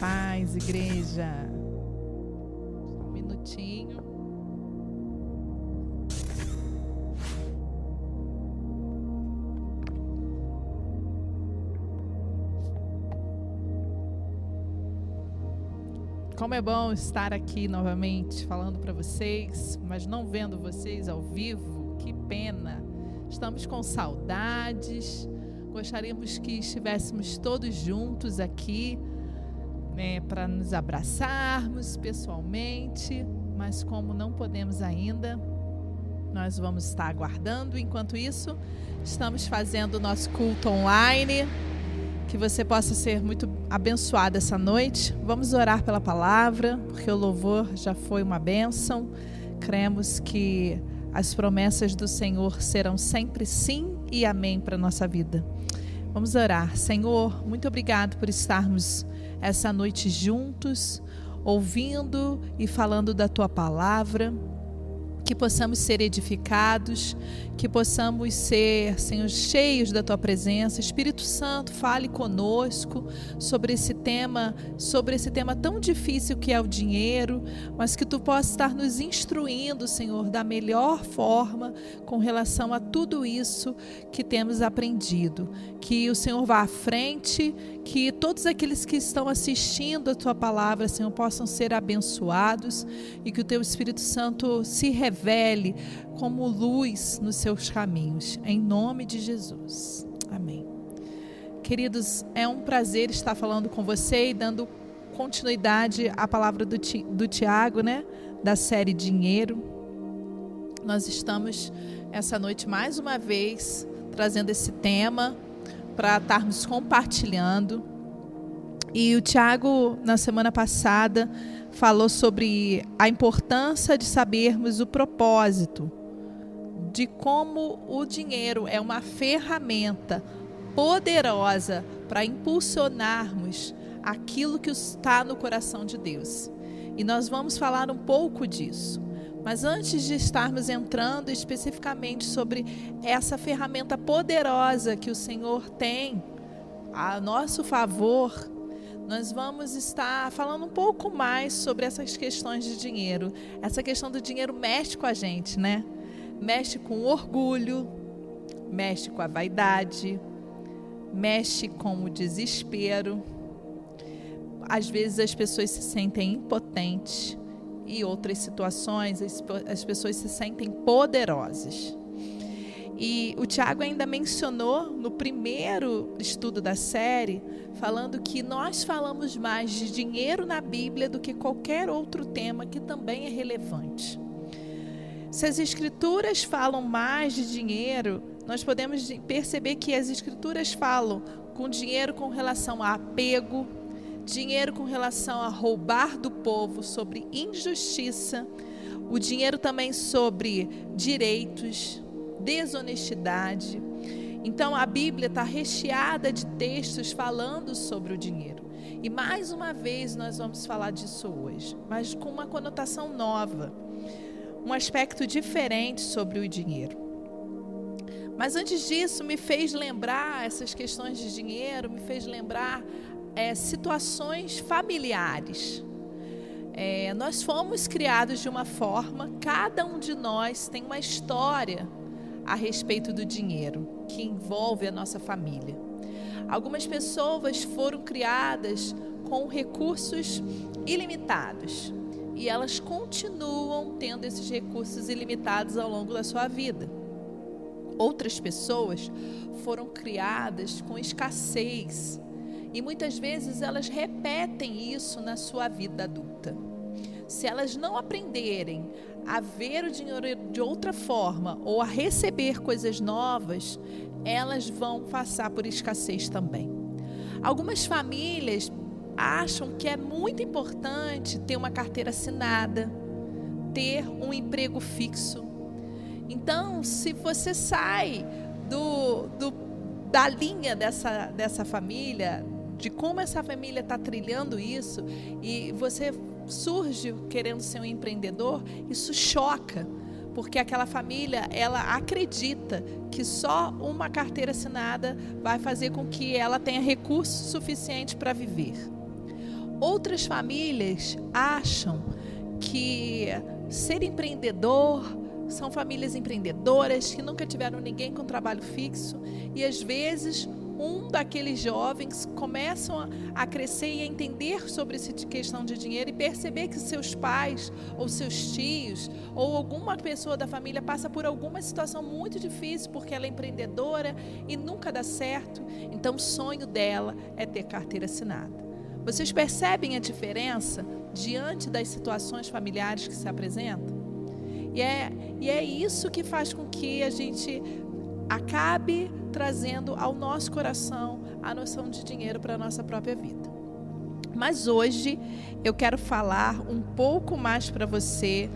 paz, igreja. Um minutinho. Como é bom estar aqui novamente falando para vocês, mas não vendo vocês ao vivo. Que pena. Estamos com saudades. Gostaríamos que estivéssemos todos juntos aqui né, para nos abraçarmos pessoalmente, mas como não podemos ainda, nós vamos estar aguardando. Enquanto isso, estamos fazendo o nosso culto online. Que você possa ser muito abençoado essa noite. Vamos orar pela palavra, porque o louvor já foi uma bênção. Cremos que as promessas do Senhor serão sempre sim e amém para nossa vida. Vamos orar. Senhor, muito obrigado por estarmos essa noite juntos, ouvindo e falando da tua palavra que possamos ser edificados, que possamos ser, Senhor, cheios da tua presença. Espírito Santo, fale conosco sobre esse tema, sobre esse tema tão difícil que é o dinheiro, mas que tu possa estar nos instruindo, Senhor, da melhor forma com relação a tudo isso que temos aprendido. Que o Senhor vá à frente, que todos aqueles que estão assistindo a tua palavra, Senhor, possam ser abençoados e que o teu Espírito Santo se revele como luz nos seus caminhos, em nome de Jesus. Amém. Queridos, é um prazer estar falando com você e dando continuidade à palavra do, do Tiago, né? Da série Dinheiro. Nós estamos essa noite mais uma vez trazendo esse tema para estarmos compartilhando. E o Tiago, na semana passada, falou sobre a importância de sabermos o propósito, de como o dinheiro é uma ferramenta poderosa para impulsionarmos aquilo que está no coração de Deus. E nós vamos falar um pouco disso. Mas antes de estarmos entrando especificamente sobre essa ferramenta poderosa que o Senhor tem a nosso favor, nós vamos estar falando um pouco mais sobre essas questões de dinheiro. Essa questão do dinheiro mexe com a gente, né? Mexe com o orgulho, mexe com a vaidade, mexe com o desespero. Às vezes as pessoas se sentem impotentes e outras situações, as pessoas se sentem poderosas. E o Tiago ainda mencionou no primeiro estudo da série, falando que nós falamos mais de dinheiro na Bíblia do que qualquer outro tema que também é relevante. Se as escrituras falam mais de dinheiro, nós podemos perceber que as escrituras falam com dinheiro com relação a apego, dinheiro com relação a roubar do povo, sobre injustiça, o dinheiro também sobre direitos, desonestidade. Então a Bíblia está recheada de textos falando sobre o dinheiro. E mais uma vez nós vamos falar disso hoje, mas com uma conotação nova, um aspecto diferente sobre o dinheiro. Mas antes disso, me fez lembrar essas questões de dinheiro, me fez lembrar é, situações familiares. É, nós fomos criados de uma forma, cada um de nós tem uma história a respeito do dinheiro que envolve a nossa família. Algumas pessoas foram criadas com recursos ilimitados e elas continuam tendo esses recursos ilimitados ao longo da sua vida. Outras pessoas foram criadas com escassez e muitas vezes elas repetem isso na sua vida adulta. Se elas não aprenderem a ver o dinheiro de outra forma ou a receber coisas novas, elas vão passar por escassez também. Algumas famílias acham que é muito importante ter uma carteira assinada, ter um emprego fixo. Então, se você sai do, do da linha dessa, dessa família, de como essa família está trilhando isso e você surge querendo ser um empreendedor, isso choca, porque aquela família ela acredita que só uma carteira assinada vai fazer com que ela tenha recursos suficientes para viver. Outras famílias acham que ser empreendedor são famílias empreendedoras que nunca tiveram ninguém com trabalho fixo e às vezes um daqueles jovens começam a crescer e a entender sobre essa questão de dinheiro e perceber que seus pais ou seus tios ou alguma pessoa da família passa por alguma situação muito difícil porque ela é empreendedora e nunca dá certo. Então o sonho dela é ter carteira assinada. Vocês percebem a diferença diante das situações familiares que se apresentam? E é, e é isso que faz com que a gente acabe trazendo ao nosso coração a noção de dinheiro para a nossa própria vida. Mas hoje eu quero falar um pouco mais para você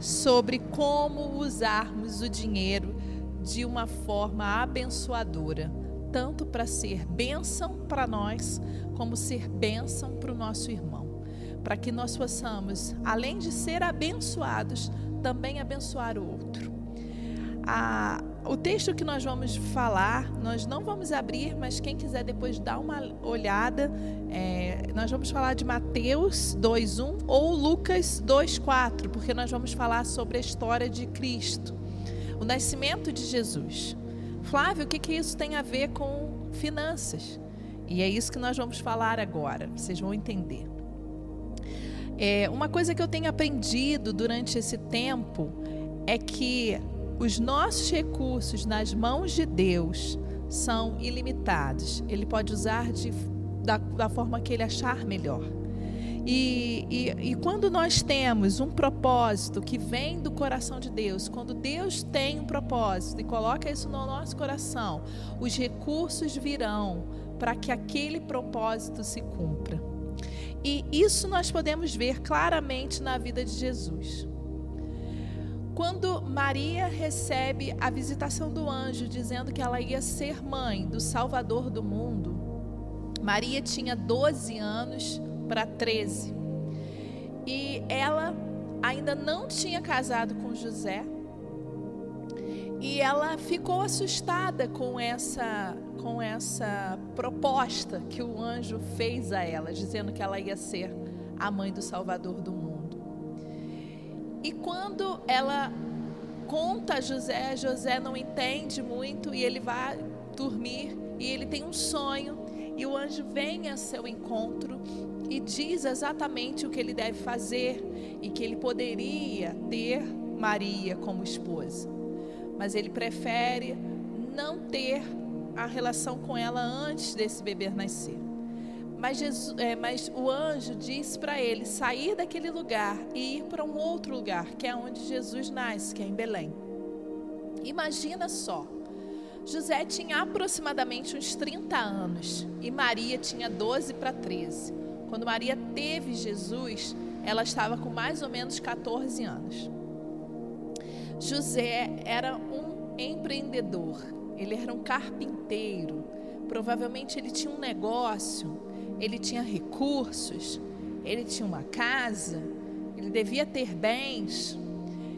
sobre como usarmos o dinheiro de uma forma abençoadora, tanto para ser bênção para nós, como ser bênção para o nosso irmão. Para que nós possamos, além de ser abençoados, também abençoar o outro. A, o texto que nós vamos falar, nós não vamos abrir, mas quem quiser depois dar uma olhada, é, nós vamos falar de Mateus 2:1 ou Lucas 2:4, porque nós vamos falar sobre a história de Cristo, o nascimento de Jesus. Flávio, o que, que isso tem a ver com finanças? E é isso que nós vamos falar agora. Vocês vão entender. É, uma coisa que eu tenho aprendido durante esse tempo é que os nossos recursos nas mãos de Deus são ilimitados. Ele pode usar de, da, da forma que ele achar melhor. E, e, e, quando nós temos um propósito que vem do coração de Deus, quando Deus tem um propósito e coloca isso no nosso coração, os recursos virão para que aquele propósito se cumpra. E isso nós podemos ver claramente na vida de Jesus. Quando Maria recebe a visitação do anjo dizendo que ela ia ser mãe do Salvador do mundo, Maria tinha 12 anos para 13. E ela ainda não tinha casado com José. E ela ficou assustada com essa com essa proposta que o anjo fez a ela, dizendo que ela ia ser a mãe do Salvador do mundo. E quando ela conta a José, José não entende muito e ele vai dormir e ele tem um sonho e o anjo vem a seu encontro e diz exatamente o que ele deve fazer e que ele poderia ter Maria como esposa. Mas ele prefere não ter a relação com ela antes desse bebê nascer. Mas, Jesus, é, mas o anjo disse para ele sair daquele lugar e ir para um outro lugar, que é onde Jesus nasce, que é em Belém. Imagina só. José tinha aproximadamente uns 30 anos e Maria tinha 12 para 13. Quando Maria teve Jesus, ela estava com mais ou menos 14 anos. José era um empreendedor, ele era um carpinteiro. Provavelmente ele tinha um negócio ele tinha recursos, ele tinha uma casa, ele devia ter bens.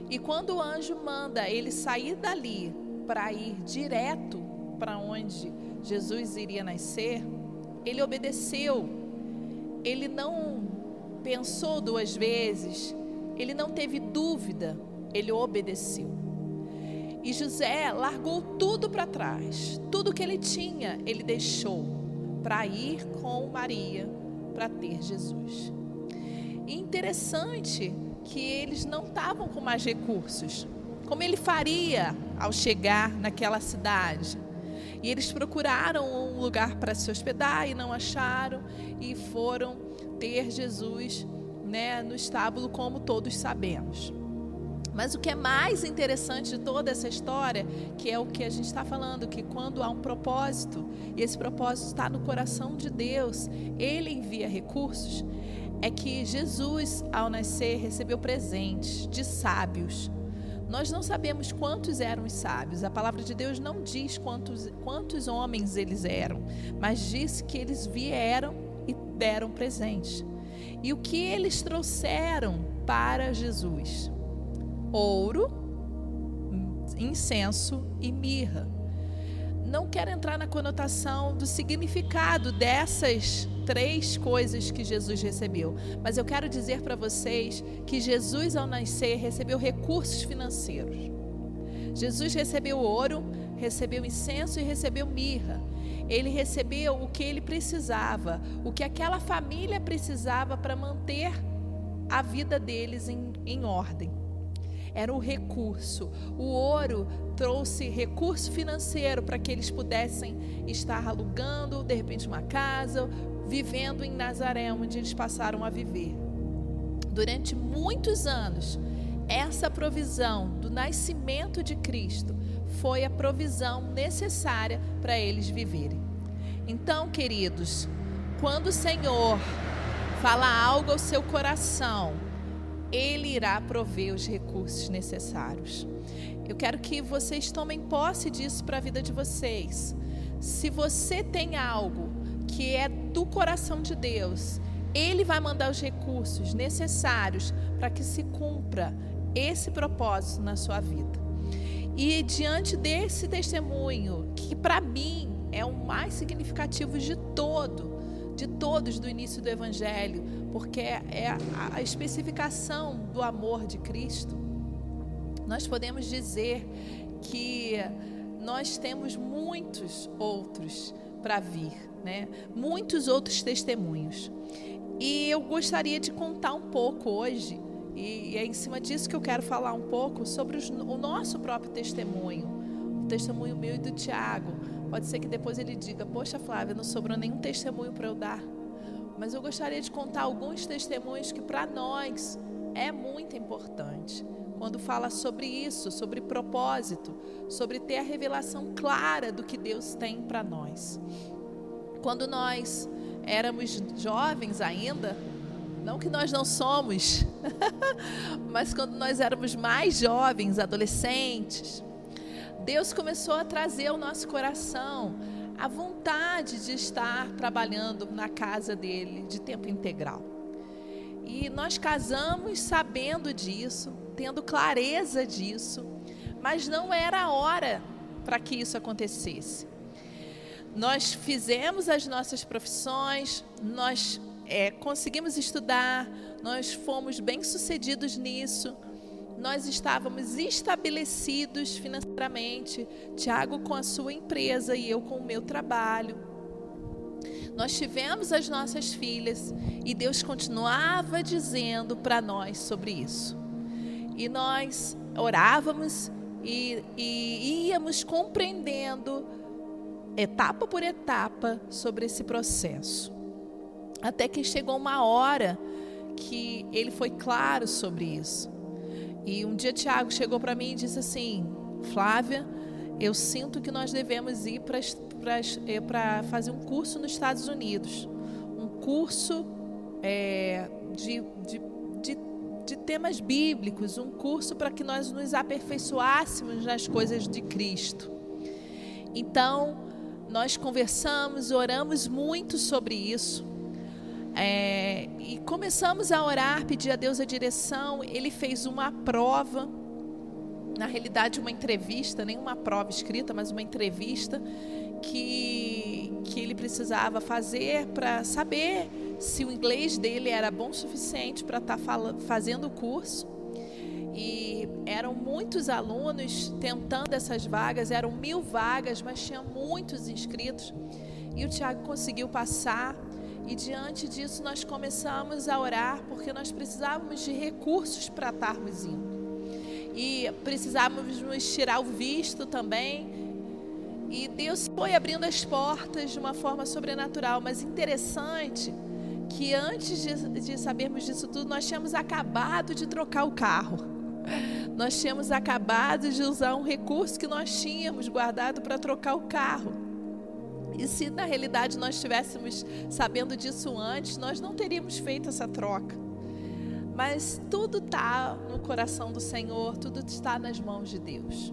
E quando o anjo manda ele sair dali para ir direto para onde Jesus iria nascer, ele obedeceu. Ele não pensou duas vezes, ele não teve dúvida, ele obedeceu. E José largou tudo para trás, tudo que ele tinha, ele deixou para ir com Maria para ter Jesus. Interessante que eles não estavam com mais recursos. Como ele faria ao chegar naquela cidade? E eles procuraram um lugar para se hospedar e não acharam e foram ter Jesus né, no estábulo, como todos sabemos. Mas o que é mais interessante de toda essa história, que é o que a gente está falando, que quando há um propósito, e esse propósito está no coração de Deus, Ele envia recursos, é que Jesus, ao nascer, recebeu presentes de sábios. Nós não sabemos quantos eram os sábios, a palavra de Deus não diz quantos, quantos homens eles eram, mas diz que eles vieram e deram presentes. E o que eles trouxeram para Jesus? Ouro, incenso e mirra. não quero entrar na conotação do significado dessas três coisas que Jesus recebeu, mas eu quero dizer para vocês que Jesus, ao nascer, recebeu recursos financeiros. Jesus recebeu ouro, recebeu incenso e recebeu mirra. Ele recebeu o que ele precisava, o que aquela família precisava para manter a vida deles em, em ordem era o recurso. O ouro trouxe recurso financeiro para que eles pudessem estar alugando, de repente, uma casa, vivendo em Nazaré, onde eles passaram a viver. Durante muitos anos, essa provisão do nascimento de Cristo foi a provisão necessária para eles viverem. Então, queridos, quando o Senhor fala algo ao seu coração, ele irá prover os recursos necessários. Eu quero que vocês tomem posse disso para a vida de vocês. Se você tem algo que é do coração de Deus, Ele vai mandar os recursos necessários para que se cumpra esse propósito na sua vida. E diante desse testemunho, que para mim é o mais significativo de todo, de todos do início do Evangelho, porque é a, especificação do amor de Cristo. Nós podemos dizer que nós temos muitos outros para vir, né? Muitos outros testemunhos. E eu gostaria de contar um pouco hoje, e é em cima disso que eu quero falar um pouco sobre os, o nosso próprio testemunho, o testemunho meu e do Tiago. Pode ser que depois ele diga: Poxa, Flávia, não sobrou nenhum testemunho para eu dar. Mas eu gostaria de contar alguns testemunhos que para nós é muito importante. Quando fala sobre isso, sobre propósito, sobre ter a revelação clara do que Deus tem para nós. Quando nós éramos jovens ainda, não que nós não somos, mas quando nós éramos mais jovens, adolescentes, Deus começou a trazer ao nosso coração a vontade de estar trabalhando na casa dele de tempo integral. E nós casamos sabendo disso, tendo clareza disso, mas não era a hora para que isso acontecesse. Nós fizemos as nossas profissões, nós é, conseguimos estudar, nós fomos bem-sucedidos nisso nós estávamos estabelecidos financeiramente, Tiago com a sua empresa e eu com o meu trabalho. Nós tivemos as nossas filhas e Deus continuava dizendo para nós sobre isso. E nós orávamos e, e íamos compreendendo etapa por etapa sobre esse processo. Até que chegou uma hora que ele foi claro sobre isso. E um dia Tiago chegou para mim e disse assim: Flávia, eu sinto que nós devemos ir para é, fazer um curso nos Estados Unidos. Um curso é, de, de, de, de temas bíblicos, um curso para que nós nos aperfeiçoássemos nas coisas de Cristo. Então, nós conversamos, oramos muito sobre isso. É, e começamos a orar, pedir a Deus a direção. Ele fez uma prova, na realidade, uma entrevista, nem uma prova escrita, mas uma entrevista que, que ele precisava fazer para saber se o inglês dele era bom o suficiente para estar tá fazendo o curso. E eram muitos alunos tentando essas vagas, eram mil vagas, mas tinha muitos inscritos. E o Tiago conseguiu passar. E diante disso nós começamos a orar porque nós precisávamos de recursos para estarmos indo. E precisávamos nos tirar o visto também. E Deus foi abrindo as portas de uma forma sobrenatural, mas interessante que antes de, de sabermos disso tudo, nós tínhamos acabado de trocar o carro. Nós tínhamos acabado de usar um recurso que nós tínhamos guardado para trocar o carro. E se na realidade nós estivéssemos sabendo disso antes, nós não teríamos feito essa troca. Mas tudo está no coração do Senhor, tudo está nas mãos de Deus.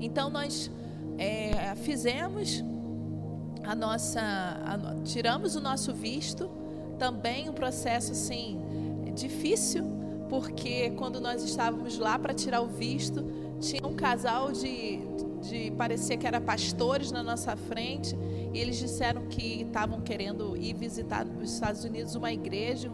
Então nós é, fizemos a nossa, a, tiramos o nosso visto, também um processo assim difícil, porque quando nós estávamos lá para tirar o visto, tinha um casal de de parecer que era pastores na nossa frente e eles disseram que estavam querendo ir visitar nos Estados Unidos uma igreja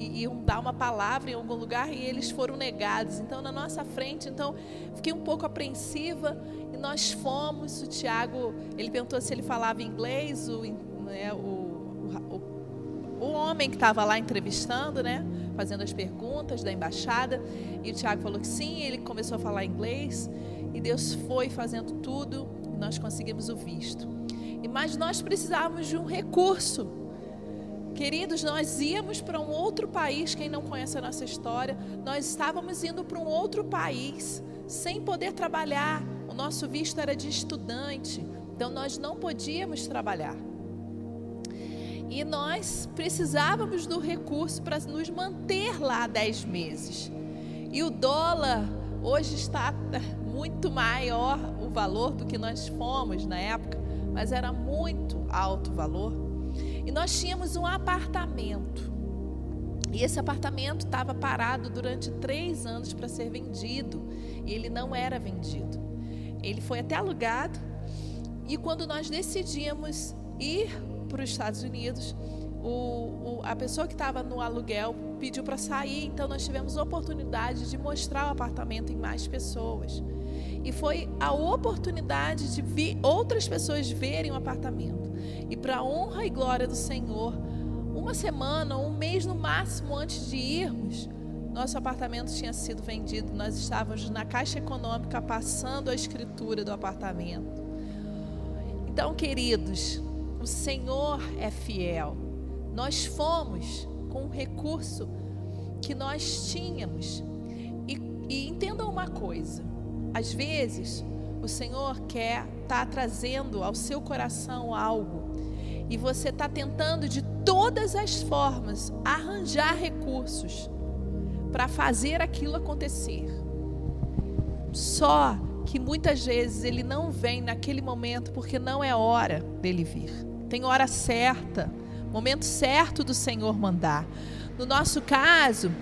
e iam dar uma palavra em algum lugar e eles foram negados. Então, na nossa frente, então, fiquei um pouco apreensiva e nós fomos. O Tiago, ele perguntou se ele falava inglês, o, né, o, o, o homem que estava lá entrevistando, né, fazendo as perguntas da embaixada, e o Tiago falou que sim, ele começou a falar inglês e Deus foi fazendo tudo e nós conseguimos o visto. Mas nós precisávamos de um recurso Queridos, nós íamos para um outro país, quem não conhece a nossa história, nós estávamos indo para um outro país sem poder trabalhar. O nosso visto era de estudante, então nós não podíamos trabalhar. E nós precisávamos do recurso para nos manter lá dez meses. E o dólar hoje está muito maior o valor do que nós fomos na época, mas era muito alto o valor. E nós tínhamos um apartamento. E esse apartamento estava parado durante três anos para ser vendido. E ele não era vendido. Ele foi até alugado. E quando nós decidimos ir para os Estados Unidos, o, o, a pessoa que estava no aluguel pediu para sair. Então nós tivemos oportunidade de mostrar o apartamento em mais pessoas. E foi a oportunidade de vi, outras pessoas verem o apartamento. E para honra e glória do Senhor, uma semana, um mês no máximo antes de irmos, nosso apartamento tinha sido vendido. Nós estávamos na Caixa Econômica passando a escritura do apartamento. Então, queridos, o Senhor é fiel. Nós fomos com o recurso que nós tínhamos. E, e entendam uma coisa: às vezes, o Senhor quer estar tá trazendo ao seu coração algo e você está tentando de todas as formas arranjar recursos para fazer aquilo acontecer. Só que muitas vezes ele não vem naquele momento porque não é hora dele vir. Tem hora certa, momento certo do Senhor mandar. No nosso caso,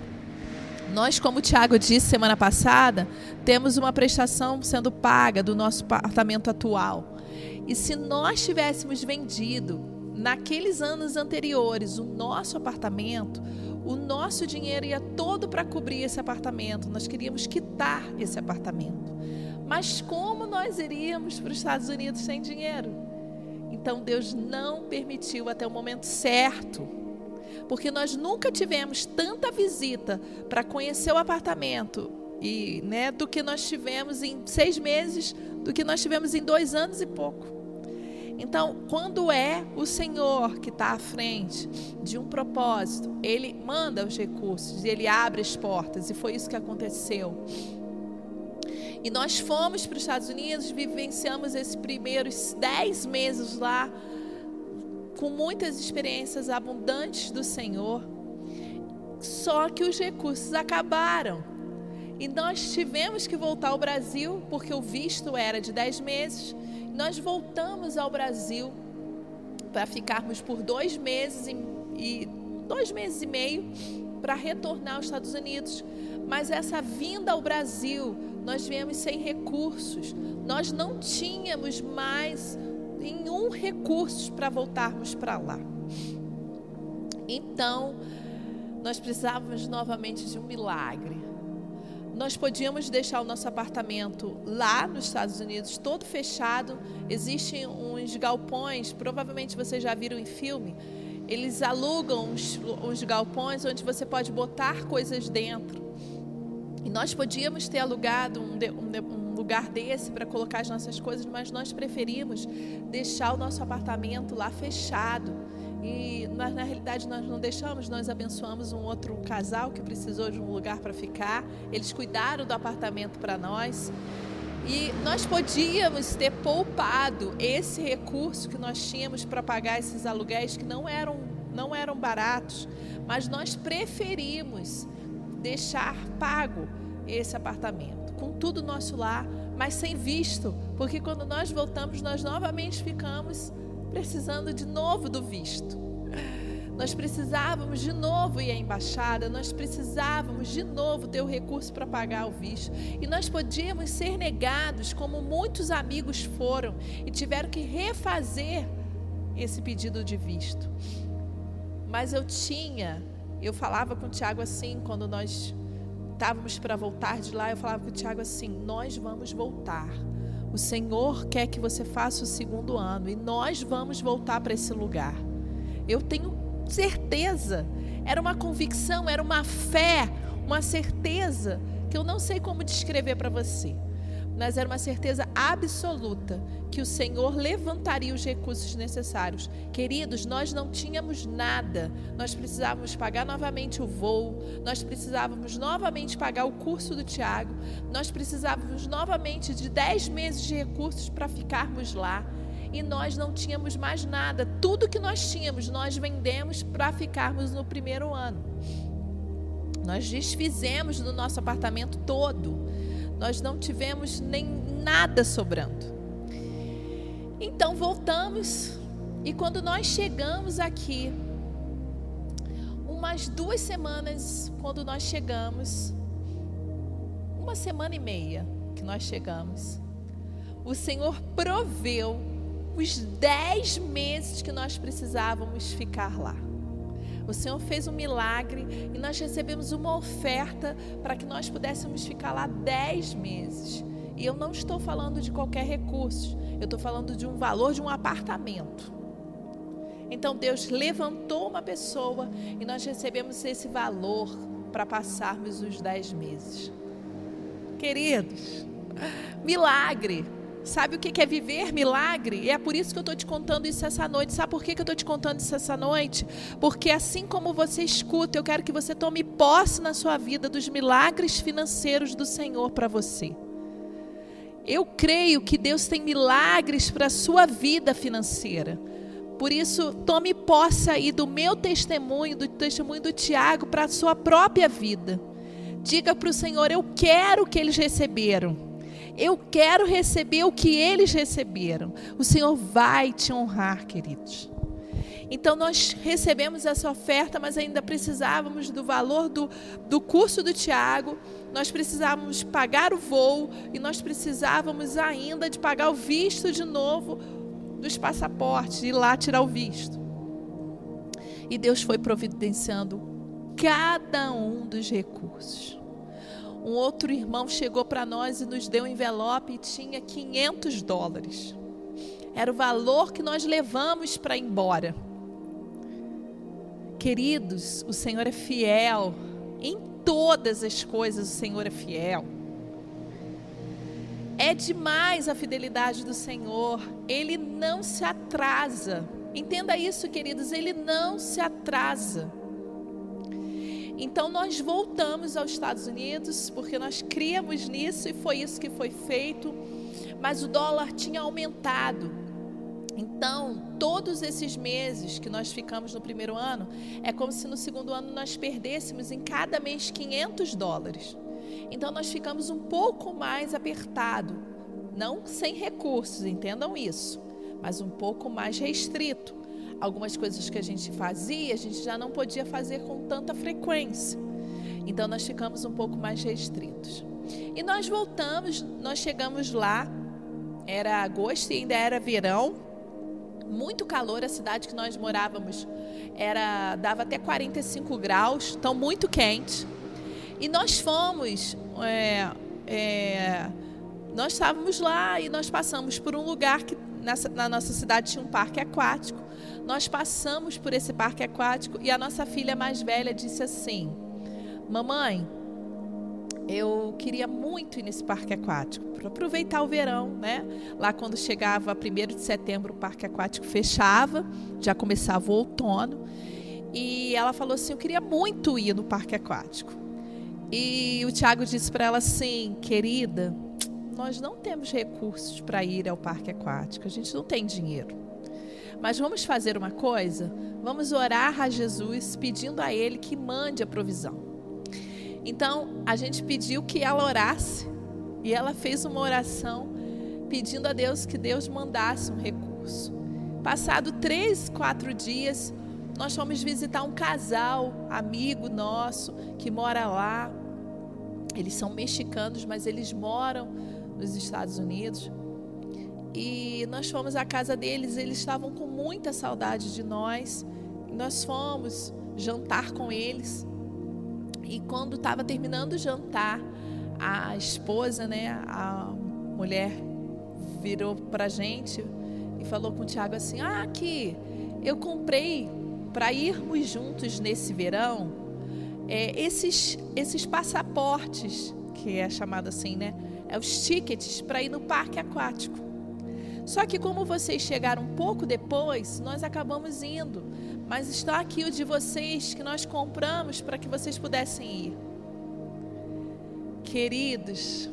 nós, como o Tiago disse semana passada, temos uma prestação sendo paga do nosso apartamento atual. E se nós tivéssemos vendido naqueles anos anteriores o nosso apartamento, o nosso dinheiro ia todo para cobrir esse apartamento. Nós queríamos quitar esse apartamento. Mas como nós iríamos para os Estados Unidos sem dinheiro? Então Deus não permitiu até o momento certo porque nós nunca tivemos tanta visita para conhecer o apartamento e, né, do que nós tivemos em seis meses, do que nós tivemos em dois anos e pouco. Então, quando é o Senhor que está à frente de um propósito, Ele manda os recursos, Ele abre as portas, e foi isso que aconteceu. E nós fomos para os Estados Unidos, vivenciamos esses primeiros dez meses lá, com muitas experiências abundantes do Senhor, só que os recursos acabaram. E nós tivemos que voltar ao Brasil, porque o visto era de 10 meses. Nós voltamos ao Brasil para ficarmos por dois meses e, e dois meses e meio para retornar aos Estados Unidos. Mas essa vinda ao Brasil, nós viemos sem recursos. Nós não tínhamos mais nenhum recurso para voltarmos para lá. Então, nós precisávamos novamente de um milagre. Nós podíamos deixar o nosso apartamento lá nos Estados Unidos todo fechado. Existem uns galpões, provavelmente vocês já viram em filme. Eles alugam uns, uns galpões onde você pode botar coisas dentro. E nós podíamos ter alugado um, um, um lugar desse para colocar as nossas coisas, mas nós preferimos deixar o nosso apartamento lá fechado. E nós, na realidade nós não deixamos, nós abençoamos um outro casal que precisou de um lugar para ficar. Eles cuidaram do apartamento para nós. E nós podíamos ter poupado esse recurso que nós tínhamos para pagar esses aluguéis que não eram, não eram baratos, mas nós preferimos deixar pago esse apartamento com tudo nosso lá, mas sem visto, porque quando nós voltamos, nós novamente ficamos precisando de novo do visto. Nós precisávamos de novo ir à embaixada, nós precisávamos de novo ter o recurso para pagar o visto. E nós podíamos ser negados, como muitos amigos foram e tiveram que refazer esse pedido de visto. Mas eu tinha, eu falava com o Tiago assim, quando nós estávamos para voltar de lá, eu falava com o Tiago assim: Nós vamos voltar. O Senhor quer que você faça o segundo ano e nós vamos voltar para esse lugar. Eu tenho certeza, era uma convicção, era uma fé, uma certeza que eu não sei como descrever para você mas era uma certeza absoluta que o Senhor levantaria os recursos necessários. Queridos, nós não tínhamos nada. Nós precisávamos pagar novamente o voo, nós precisávamos novamente pagar o curso do Tiago, nós precisávamos novamente de 10 meses de recursos para ficarmos lá. E nós não tínhamos mais nada. Tudo que nós tínhamos, nós vendemos para ficarmos no primeiro ano. Nós desfizemos do nosso apartamento todo nós não tivemos nem nada sobrando. Então voltamos e quando nós chegamos aqui, umas duas semanas, quando nós chegamos, uma semana e meia que nós chegamos, o Senhor proveu os dez meses que nós precisávamos ficar lá. O Senhor fez um milagre e nós recebemos uma oferta para que nós pudéssemos ficar lá dez meses. E eu não estou falando de qualquer recurso, eu estou falando de um valor de um apartamento. Então Deus levantou uma pessoa e nós recebemos esse valor para passarmos os dez meses. Queridos, milagre. Sabe o que é viver milagre? E é por isso que eu estou te contando isso essa noite. Sabe por que eu estou te contando isso essa noite? Porque assim como você escuta, eu quero que você tome posse na sua vida dos milagres financeiros do Senhor para você. Eu creio que Deus tem milagres para a sua vida financeira. Por isso, tome posse aí do meu testemunho, do testemunho do Tiago para a sua própria vida. Diga para o Senhor: Eu quero que eles receberam. Eu quero receber o que eles receberam. O Senhor vai te honrar, queridos. Então nós recebemos essa oferta, mas ainda precisávamos do valor do, do curso do Tiago, nós precisávamos pagar o voo e nós precisávamos ainda de pagar o visto de novo dos passaportes, ir lá tirar o visto. E Deus foi providenciando cada um dos recursos um outro irmão chegou para nós e nos deu um envelope e tinha 500 dólares. Era o valor que nós levamos para ir embora. Queridos, o Senhor é fiel. Em todas as coisas, o Senhor é fiel. É demais a fidelidade do Senhor. Ele não se atrasa. Entenda isso, queridos. Ele não se atrasa. Então nós voltamos aos Estados Unidos porque nós criamos nisso e foi isso que foi feito. Mas o dólar tinha aumentado. Então, todos esses meses que nós ficamos no primeiro ano, é como se no segundo ano nós perdêssemos em cada mês 500 dólares. Então, nós ficamos um pouco mais apertado, não sem recursos, entendam isso, mas um pouco mais restrito algumas coisas que a gente fazia, a gente já não podia fazer com tanta frequência. Então nós ficamos um pouco mais restritos. E nós voltamos, nós chegamos lá, era agosto e ainda era verão, muito calor, a cidade que nós morávamos era dava até 45 graus, então muito quente. E nós fomos, é, é, nós estávamos lá e nós passamos por um lugar que nessa, na nossa cidade tinha um parque aquático. Nós passamos por esse parque aquático e a nossa filha mais velha disse assim: Mamãe, eu queria muito ir nesse parque aquático para aproveitar o verão, né? Lá quando chegava 1 de setembro, o parque aquático fechava, já começava o outono. E ela falou assim: Eu queria muito ir no parque aquático. E o Tiago disse para ela assim: Querida, nós não temos recursos para ir ao parque aquático, a gente não tem dinheiro. Mas vamos fazer uma coisa? Vamos orar a Jesus pedindo a Ele que mande a provisão. Então, a gente pediu que ela orasse e ela fez uma oração pedindo a Deus que Deus mandasse um recurso. Passado três, quatro dias, nós fomos visitar um casal, amigo nosso, que mora lá. Eles são mexicanos, mas eles moram nos Estados Unidos. E nós fomos à casa deles, eles estavam com muita saudade de nós. Nós fomos jantar com eles. E quando estava terminando o jantar, a esposa, né, a mulher virou para a gente e falou com o Tiago assim: Ah, aqui, eu comprei para irmos juntos nesse verão é, esses, esses passaportes, que é chamado assim, né? É os tickets para ir no parque aquático. Só que como vocês chegaram um pouco depois, nós acabamos indo. Mas está aqui o de vocês que nós compramos para que vocês pudessem ir. Queridos,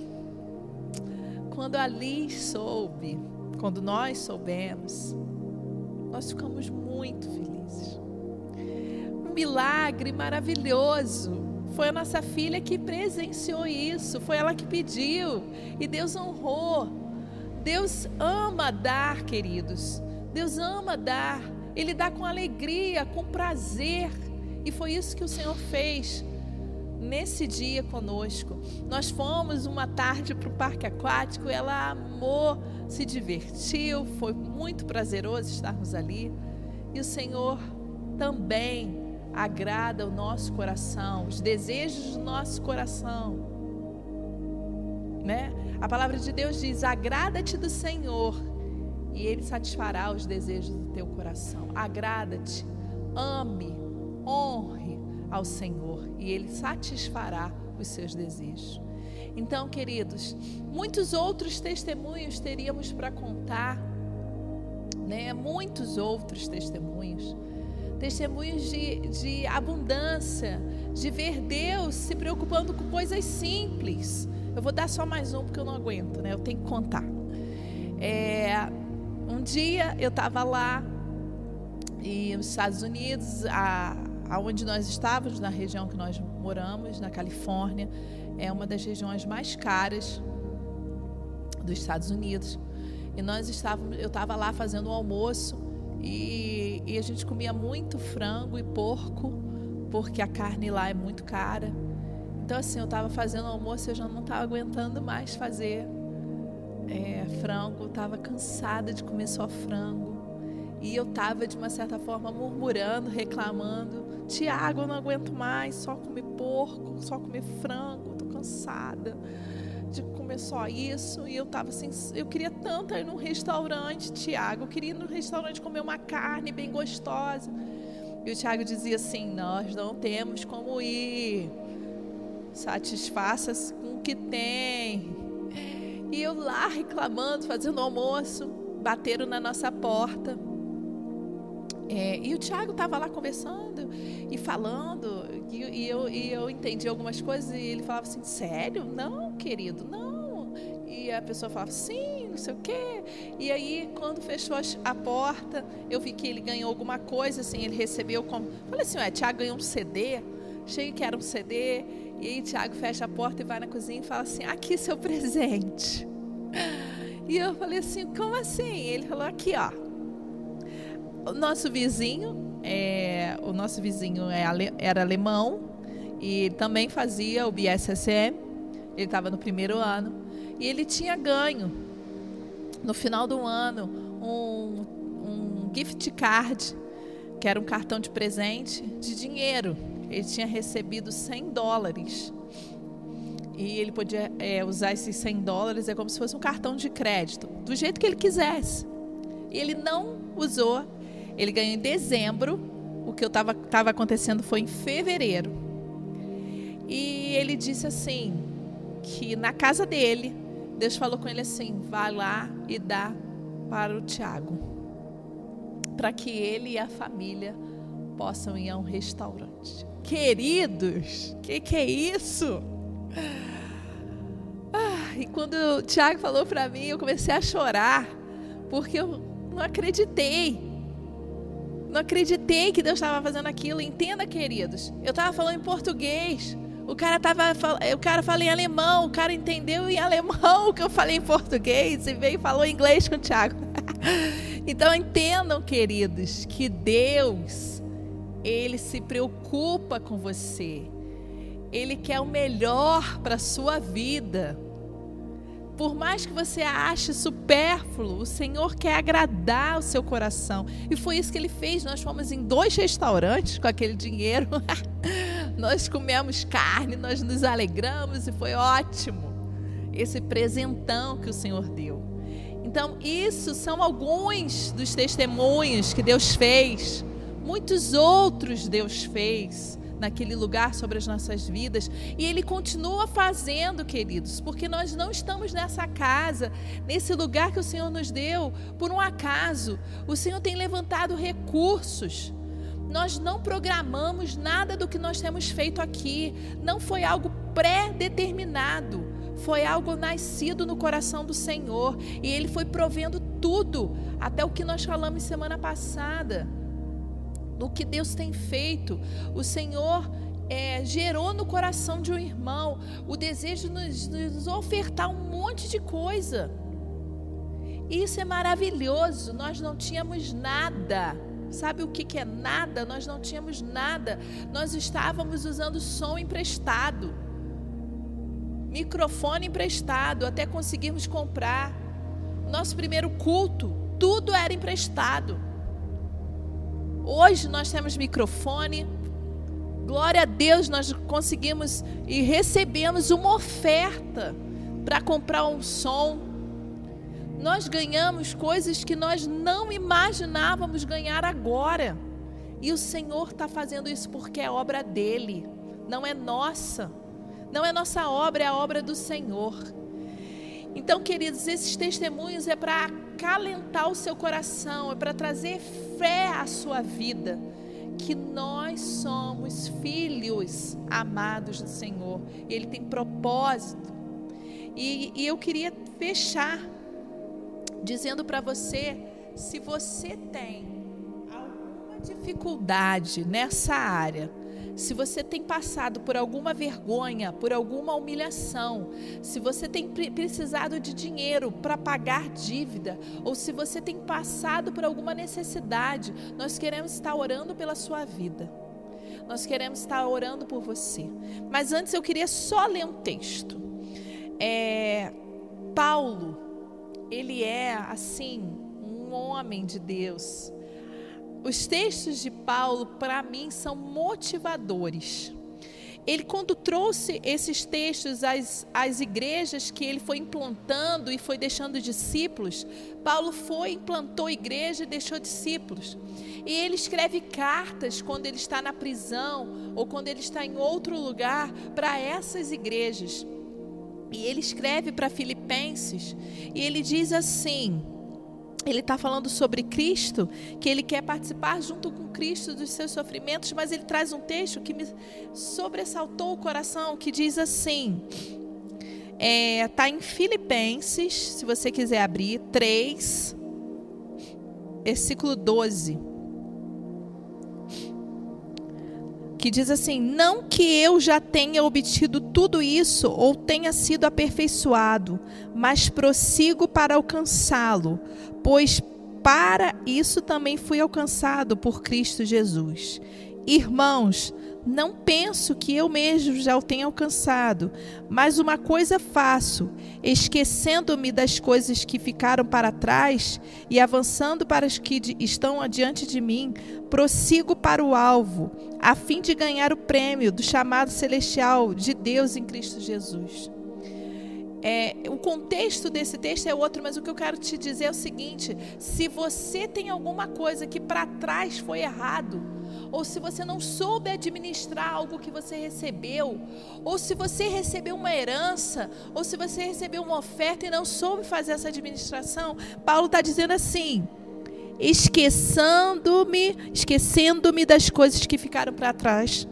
quando a Liz soube, quando nós soubemos, nós ficamos muito felizes. Um milagre maravilhoso. Foi a nossa filha que presenciou isso, foi ela que pediu e Deus honrou. Deus ama dar, queridos. Deus ama dar. Ele dá com alegria, com prazer. E foi isso que o Senhor fez nesse dia conosco. Nós fomos uma tarde para o parque aquático, ela amou, se divertiu, foi muito prazeroso estarmos ali. E o Senhor também agrada o nosso coração, os desejos do nosso coração. Né? A palavra de Deus diz: agrada-te do Senhor e Ele satisfará os desejos do teu coração. Agrada-te, ame, honre ao Senhor e Ele satisfará os seus desejos. Então, queridos, muitos outros testemunhos teríamos para contar, né? Muitos outros testemunhos. Testemunhos de, de abundância, de ver Deus se preocupando com coisas simples eu vou dar só mais um porque eu não aguento, né? Eu tenho que contar. É, um dia eu estava lá e nos Estados Unidos, a, aonde nós estávamos, na região que nós moramos, na Califórnia, é uma das regiões mais caras dos Estados Unidos. E nós estávamos, eu estava lá fazendo um almoço e, e a gente comia muito frango e porco, porque a carne lá é muito cara. Então, assim, eu estava fazendo almoço, eu já não estava aguentando mais fazer é, frango, estava cansada de comer só frango. E eu estava, de uma certa forma, murmurando, reclamando: Tiago, eu não aguento mais só comer porco, só comer frango, estou cansada de comer só isso. E eu estava assim: eu queria tanto ir num restaurante, Tiago, eu queria ir num restaurante comer uma carne bem gostosa. E o Tiago dizia assim: Nós não temos como ir satisfaça-se com o que tem. E eu lá reclamando, fazendo almoço, bateram na nossa porta. É, e o Tiago estava lá conversando e falando, e, e, eu, e eu entendi algumas coisas, e ele falava assim: Sério? Não, querido, não. E a pessoa falava: Sim, não sei o quê. E aí, quando fechou a porta, eu vi que ele ganhou alguma coisa, assim, ele recebeu como. Falei assim: Ué, Tiago ganhou um CD. Achei que era um CD. E aí Tiago fecha a porta e vai na cozinha e fala assim: aqui seu presente. E eu falei assim: como assim? Ele falou: aqui, ó. O nosso vizinho, é, o nosso vizinho é, era alemão e também fazia o BSSM. Ele estava no primeiro ano e ele tinha ganho no final do ano um, um gift card, que era um cartão de presente de dinheiro ele tinha recebido 100 dólares. E ele podia é, usar esses 100 dólares, é como se fosse um cartão de crédito, do jeito que ele quisesse. E ele não usou. Ele ganhou em dezembro. O que estava tava acontecendo foi em fevereiro. E ele disse assim: que na casa dele, Deus falou com ele assim: vá lá e dá para o Tiago, para que ele e a família possam ir a um restaurante. Queridos, o que, que é isso? Ah, e quando o Tiago falou para mim, eu comecei a chorar, porque eu não acreditei. Não acreditei que Deus estava fazendo aquilo. Entenda, queridos. Eu estava falando em português. O cara tava, o cara fala em alemão, o cara entendeu em alemão o que eu falei em português e veio e falou em inglês com o Tiago. então entendam, queridos, que Deus ele se preocupa com você. Ele quer o melhor para a sua vida. Por mais que você ache supérfluo, o Senhor quer agradar o seu coração. E foi isso que ele fez. Nós fomos em dois restaurantes com aquele dinheiro. nós comemos carne, nós nos alegramos e foi ótimo. Esse presentão que o Senhor deu. Então, isso são alguns dos testemunhos que Deus fez. Muitos outros Deus fez naquele lugar sobre as nossas vidas. E Ele continua fazendo, queridos, porque nós não estamos nessa casa, nesse lugar que o Senhor nos deu, por um acaso. O Senhor tem levantado recursos. Nós não programamos nada do que nós temos feito aqui. Não foi algo pré-determinado. Foi algo nascido no coração do Senhor. E Ele foi provendo tudo, até o que nós falamos semana passada do que Deus tem feito. O Senhor é, gerou no coração de um irmão o desejo de nos, nos ofertar um monte de coisa. Isso é maravilhoso. Nós não tínhamos nada. Sabe o que, que é nada? Nós não tínhamos nada. Nós estávamos usando som emprestado, microfone emprestado, até conseguirmos comprar. Nosso primeiro culto, tudo era emprestado. Hoje nós temos microfone. Glória a Deus, nós conseguimos e recebemos uma oferta para comprar um som. Nós ganhamos coisas que nós não imaginávamos ganhar agora. E o Senhor está fazendo isso porque é obra dele, não é nossa. Não é nossa obra, é a obra do Senhor. Então, queridos, esses testemunhos é para acalentar o seu coração, é para trazer fé à sua vida. Que nós somos filhos amados do Senhor. Ele tem propósito. E, e eu queria fechar dizendo para você: se você tem alguma dificuldade nessa área, se você tem passado por alguma vergonha, por alguma humilhação, se você tem precisado de dinheiro para pagar dívida, ou se você tem passado por alguma necessidade, nós queremos estar orando pela sua vida. Nós queremos estar orando por você. Mas antes eu queria só ler um texto. É, Paulo, ele é assim, um homem de Deus os textos de Paulo, para mim, são motivadores. Ele, quando trouxe esses textos às, às igrejas que ele foi implantando e foi deixando discípulos, Paulo foi, implantou igreja e deixou discípulos. E ele escreve cartas quando ele está na prisão ou quando ele está em outro lugar para essas igrejas. E ele escreve para Filipenses e ele diz assim: ele está falando sobre Cristo, que ele quer participar junto com Cristo dos seus sofrimentos, mas ele traz um texto que me sobressaltou o coração, que diz assim: está é, tá em Filipenses, se você quiser abrir, 3, versículo 12. Que diz assim: Não que eu já tenha obtido tudo isso ou tenha sido aperfeiçoado, mas prossigo para alcançá-lo, pois para isso também fui alcançado por Cristo Jesus. Irmãos, não penso que eu mesmo já o tenha alcançado, mas uma coisa faço, esquecendo-me das coisas que ficaram para trás e avançando para as que estão adiante de mim, prossigo para o alvo, a fim de ganhar o prêmio do chamado celestial de Deus em Cristo Jesus. É, o contexto desse texto é outro, mas o que eu quero te dizer é o seguinte: se você tem alguma coisa que para trás foi errado, ou se você não soube administrar algo que você recebeu, ou se você recebeu uma herança, ou se você recebeu uma oferta e não soube fazer essa administração, Paulo está dizendo assim: esquecendo-me, esquecendo-me das coisas que ficaram para trás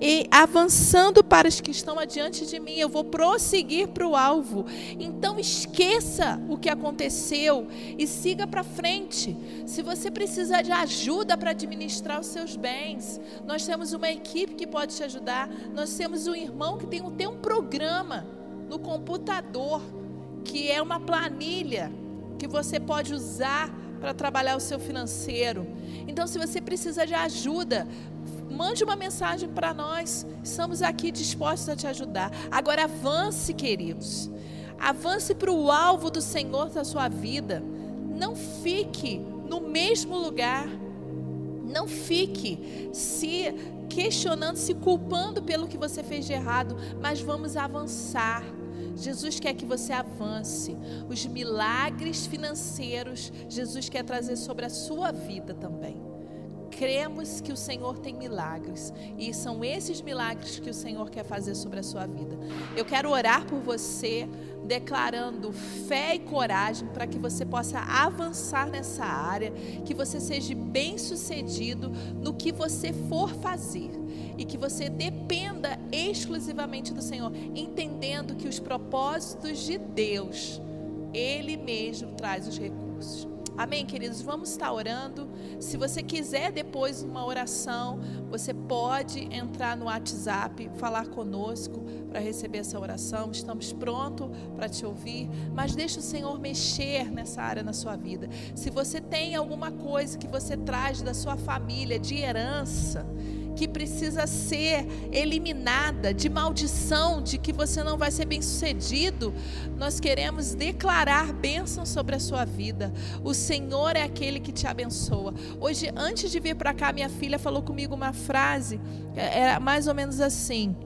e avançando para os que estão adiante de mim, eu vou prosseguir para o alvo. Então esqueça o que aconteceu e siga para frente. Se você precisa de ajuda para administrar os seus bens, nós temos uma equipe que pode te ajudar. Nós temos um irmão que tem, tem um programa no computador que é uma planilha que você pode usar para trabalhar o seu financeiro. Então, se você precisa de ajuda, mande uma mensagem para nós. Estamos aqui dispostos a te ajudar. Agora avance, queridos. Avance para o alvo do Senhor da sua vida. Não fique no mesmo lugar. Não fique se questionando, se culpando pelo que você fez de errado, mas vamos avançar. Jesus quer que você avance. Os milagres financeiros, Jesus quer trazer sobre a sua vida também cremos que o Senhor tem milagres e são esses milagres que o Senhor quer fazer sobre a sua vida. Eu quero orar por você, declarando fé e coragem para que você possa avançar nessa área, que você seja bem-sucedido no que você for fazer e que você dependa exclusivamente do Senhor, entendendo que os propósitos de Deus, Ele mesmo traz os recursos. Amém, queridos? Vamos estar orando. Se você quiser depois uma oração, você pode entrar no WhatsApp, falar conosco para receber essa oração. Estamos prontos para te ouvir. Mas deixa o Senhor mexer nessa área na sua vida. Se você tem alguma coisa que você traz da sua família de herança, que precisa ser eliminada, de maldição, de que você não vai ser bem sucedido, nós queremos declarar bênção sobre a sua vida. O Senhor é aquele que te abençoa. Hoje, antes de vir para cá, minha filha falou comigo uma frase, é, é mais ou menos assim: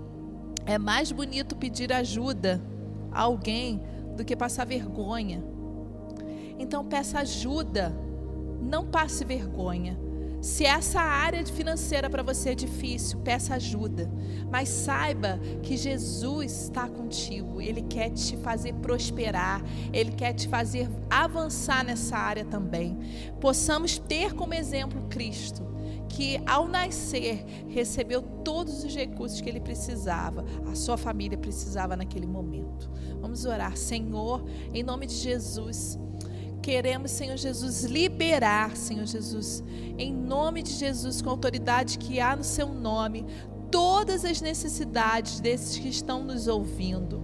é mais bonito pedir ajuda a alguém do que passar vergonha. Então, peça ajuda, não passe vergonha. Se essa área financeira para você é difícil, peça ajuda. Mas saiba que Jesus está contigo. Ele quer te fazer prosperar. Ele quer te fazer avançar nessa área também. Possamos ter como exemplo Cristo que ao nascer recebeu todos os recursos que ele precisava, a sua família precisava naquele momento. Vamos orar, Senhor, em nome de Jesus queremos, Senhor Jesus, liberar, Senhor Jesus, em nome de Jesus, com a autoridade que há no seu nome, todas as necessidades desses que estão nos ouvindo.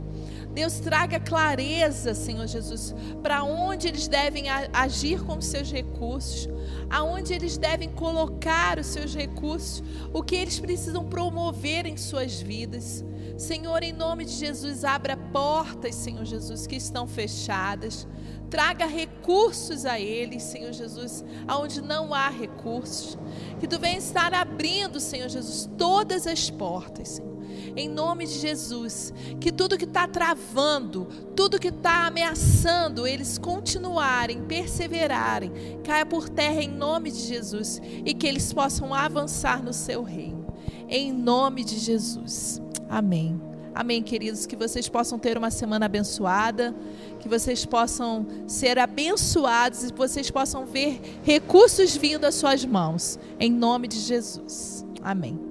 Deus traga clareza, Senhor Jesus, para onde eles devem agir com os seus recursos, aonde eles devem colocar os seus recursos, o que eles precisam promover em suas vidas. Senhor, em nome de Jesus, abra portas, Senhor Jesus, que estão fechadas. Traga recursos a eles, Senhor Jesus, aonde não há recursos. Que tu venha estar abrindo, Senhor Jesus, todas as portas, Senhor. Em nome de Jesus, que tudo que está travando, tudo que está ameaçando eles continuarem, perseverarem, caia por terra em nome de Jesus e que eles possam avançar no seu reino. Em nome de Jesus. Amém. Amém, queridos. Que vocês possam ter uma semana abençoada, que vocês possam ser abençoados e que vocês possam ver recursos vindo às suas mãos. Em nome de Jesus. Amém.